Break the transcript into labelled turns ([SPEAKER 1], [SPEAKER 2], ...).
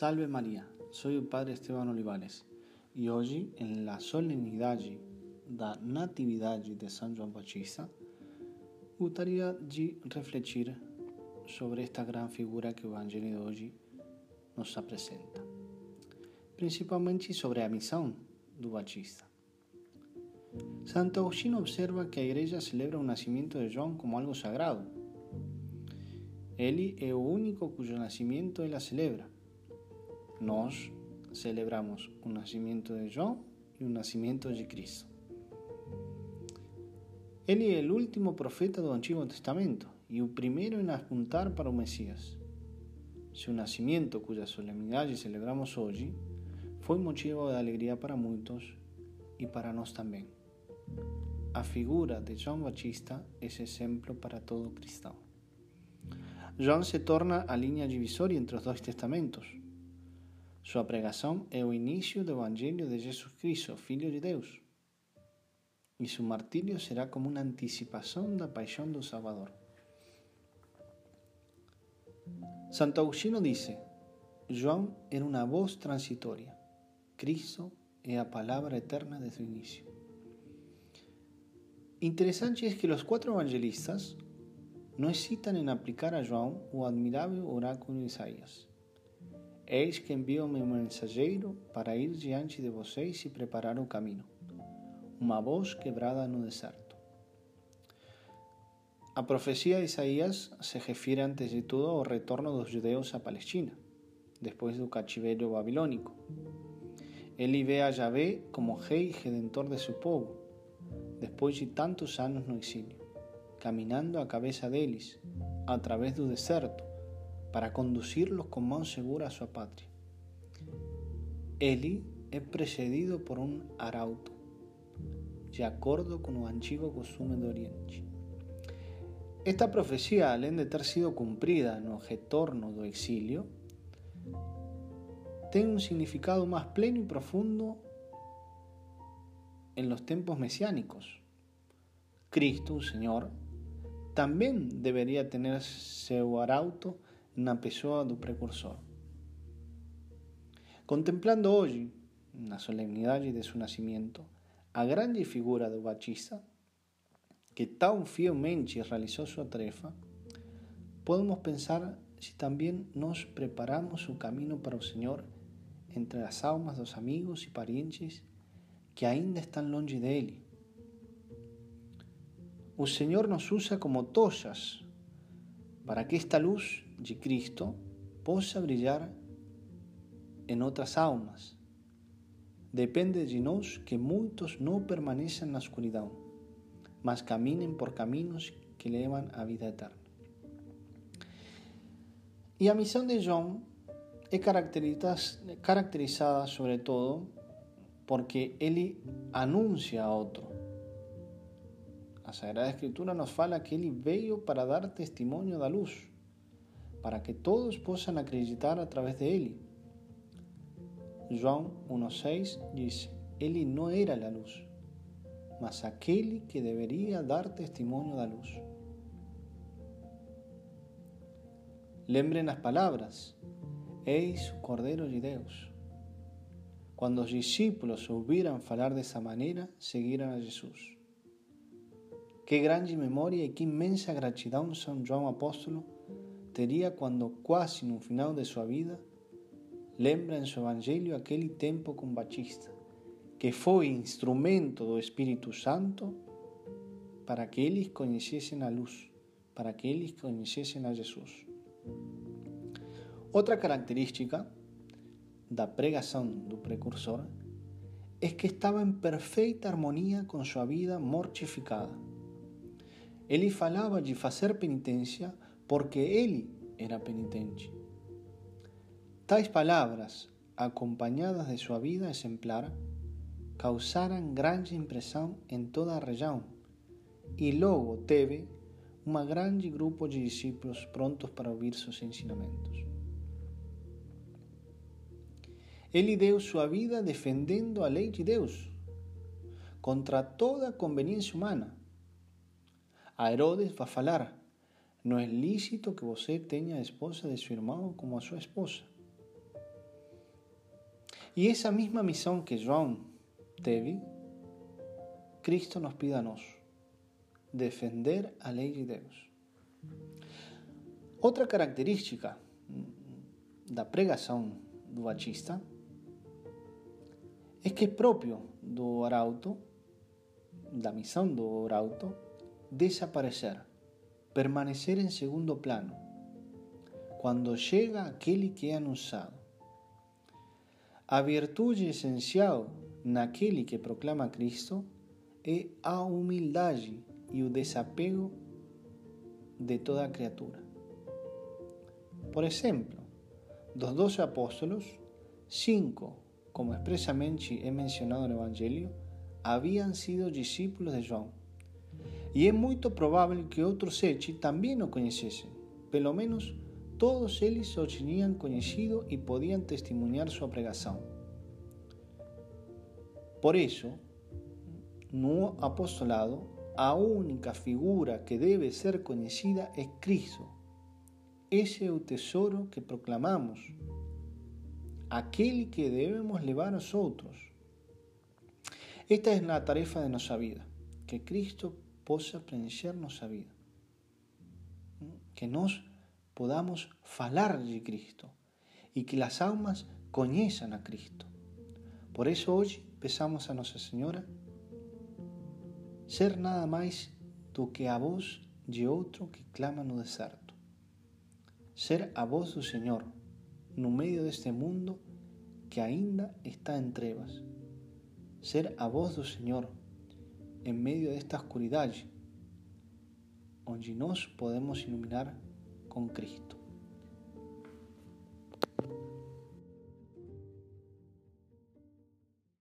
[SPEAKER 1] Salve María, soy el Padre Esteban Olivares e hoje, em la solenidade da Natividade de São João Batista, gostaria de sobre esta gran figura que o Evangelho de hoje nos apresenta, principalmente sobre a missão do Batista. Santo Agostinho observa que a Igreja celebra o nascimento de João como algo sagrado. Ele é o único cujo nascimento ela celebra. Nós celebramos o nascimento de João e o nascimento de Cristo. Ele é o último profeta do Antigo Testamento e o primeiro em apuntar para o Messias. Seu nascimento, cuja solenidade celebramos hoje, foi motivo de alegria para muitos e para nós também. A figura de João Batista é exemplo para todo cristão. João se torna a linha divisória entre os dois testamentos. Sua pregação é o início do Evangelho de Jesus Cristo, Filho de Deus. E seu martírio será como uma antecipação da paixão do Salvador. Santo Agostinho dice, João era una voz transitoria. Cristo es la palabra eterna de su inicio. Interesante es que los cuatro evangelistas no hesitan en aplicar a João o admirável oráculo de Isaías. Eis que envio meu mensageiro para ir diante de vocês e preparar o caminho. Uma voz quebrada no deserto. A profecía de Isaías se refiere antes de todo ao retorno dos judeus a Palestina, despois do cativeiro babilônico. Ele vê a Yahvé como rei redentor de seu povo, depois de tantos anos no exílio, caminhando à cabeça deles, a través do deserto, para conduzi-los com mão segura à sua pátria. Ele é precedido por um arauto, de acordo com o antigo costume do Oriente. Esta profecía, além de ter sido cumprida no retorno do exilio, tem un significado más pleno y profundo en los tiempos mesiánicos. Cristo, o Senhor, também deveria tener seu arauto na pessoa do precursor. Contemplando hoje, na solemnidade de seu nascimento, a grande figura do Batista, que tan fielmente realizó su tarefa, podemos pensar si también nos preparamos su camino para el Señor entre las almas dos amigos y parientes que ainda están longe de Él. El Señor nos usa como tochas para que esta luz de Cristo possa brillar en otras almas. Depende de nós que muitos não permaneçam na escuridão mas caminen por caminos que llevan a vida eterna. Y a misión de John es caracterizada sobre todo porque él anuncia a otro. La Sagrada Escritura nos fala que él veio para dar testimonio da luz, para que todos puedan acreditar a través de él. João 1.6 dice, él no era la luz, mas aquel que debería dar testimonio da luz. Lembren las palabras, eis o Cordeiro de Deus. Cuando los discípulos ouvieran falar esa manera, seguiram a Jesús. Qué grande memoria y qué inmensa gratidão São João Apóstolo teria quando, quase no final de sua vida, lembra em seu evangelho aquele tempo com Batista que foi instrumento do Espírito Santo para que eles conhecessem a luz, para que eles conhecessem a Jesus. Outra característica da pregação do precursor é que estava em perfeita harmonia com sua vida mortificada. Ele falava de fazer penitência porque ele era penitente. Tais palavras, acompanhadas de sua vida exemplar, causaran grande impressão em toda a região e logo teve um grande grupo de discípulos prontos para ouvir seus ensinamentos. Ele deu sua vida defendendo a lei de Deus contra toda conveniência humana. A Herodes vai falar: não é lícito que você tenha a esposa de seu irmão como a sua esposa. E essa mesma missão que João teve, Cristo nos pide a nós: defender a lei de Deus. Outra característica da pregação do Batista é que é próprio do arauto, da missão do arauto, desaparecer, permanecer em segundo plano, quando chega aquele que é anunciado. A virtude essencial naquele que proclama Cristo é a humildade e o desapego de toda criatura. Por exemplo, dos doce apóstolos, cinco, como expresamente é mencionado no Evangelho, haviam sido discípulos de João. E é muito provável que outros sete também o conhecessem, pelo menos todos eles o tinham conhecido e podiam testemunhar sua pregação. Por isso, no apostolado, a única figura que deve ser conhecida é Cristo. Esse é o tesouro que proclamamos, aquele que devemos levar aos outros. Esta é a tarefa de nossa vida, que Cristo possa preencher nossa vida, que nós podamos falar de Cristo e que as almas conheçam a Cristo. Por isso hoje peçamos a Nossa Senhora ser nada mais do que a voz de outro que clama no deserto. Ser a voz do Senhor no meio deste mundo que ainda está em trevas. Ser a voz do Senhor em meio desta escuridade, onde nós podemos iluminar con Cristo.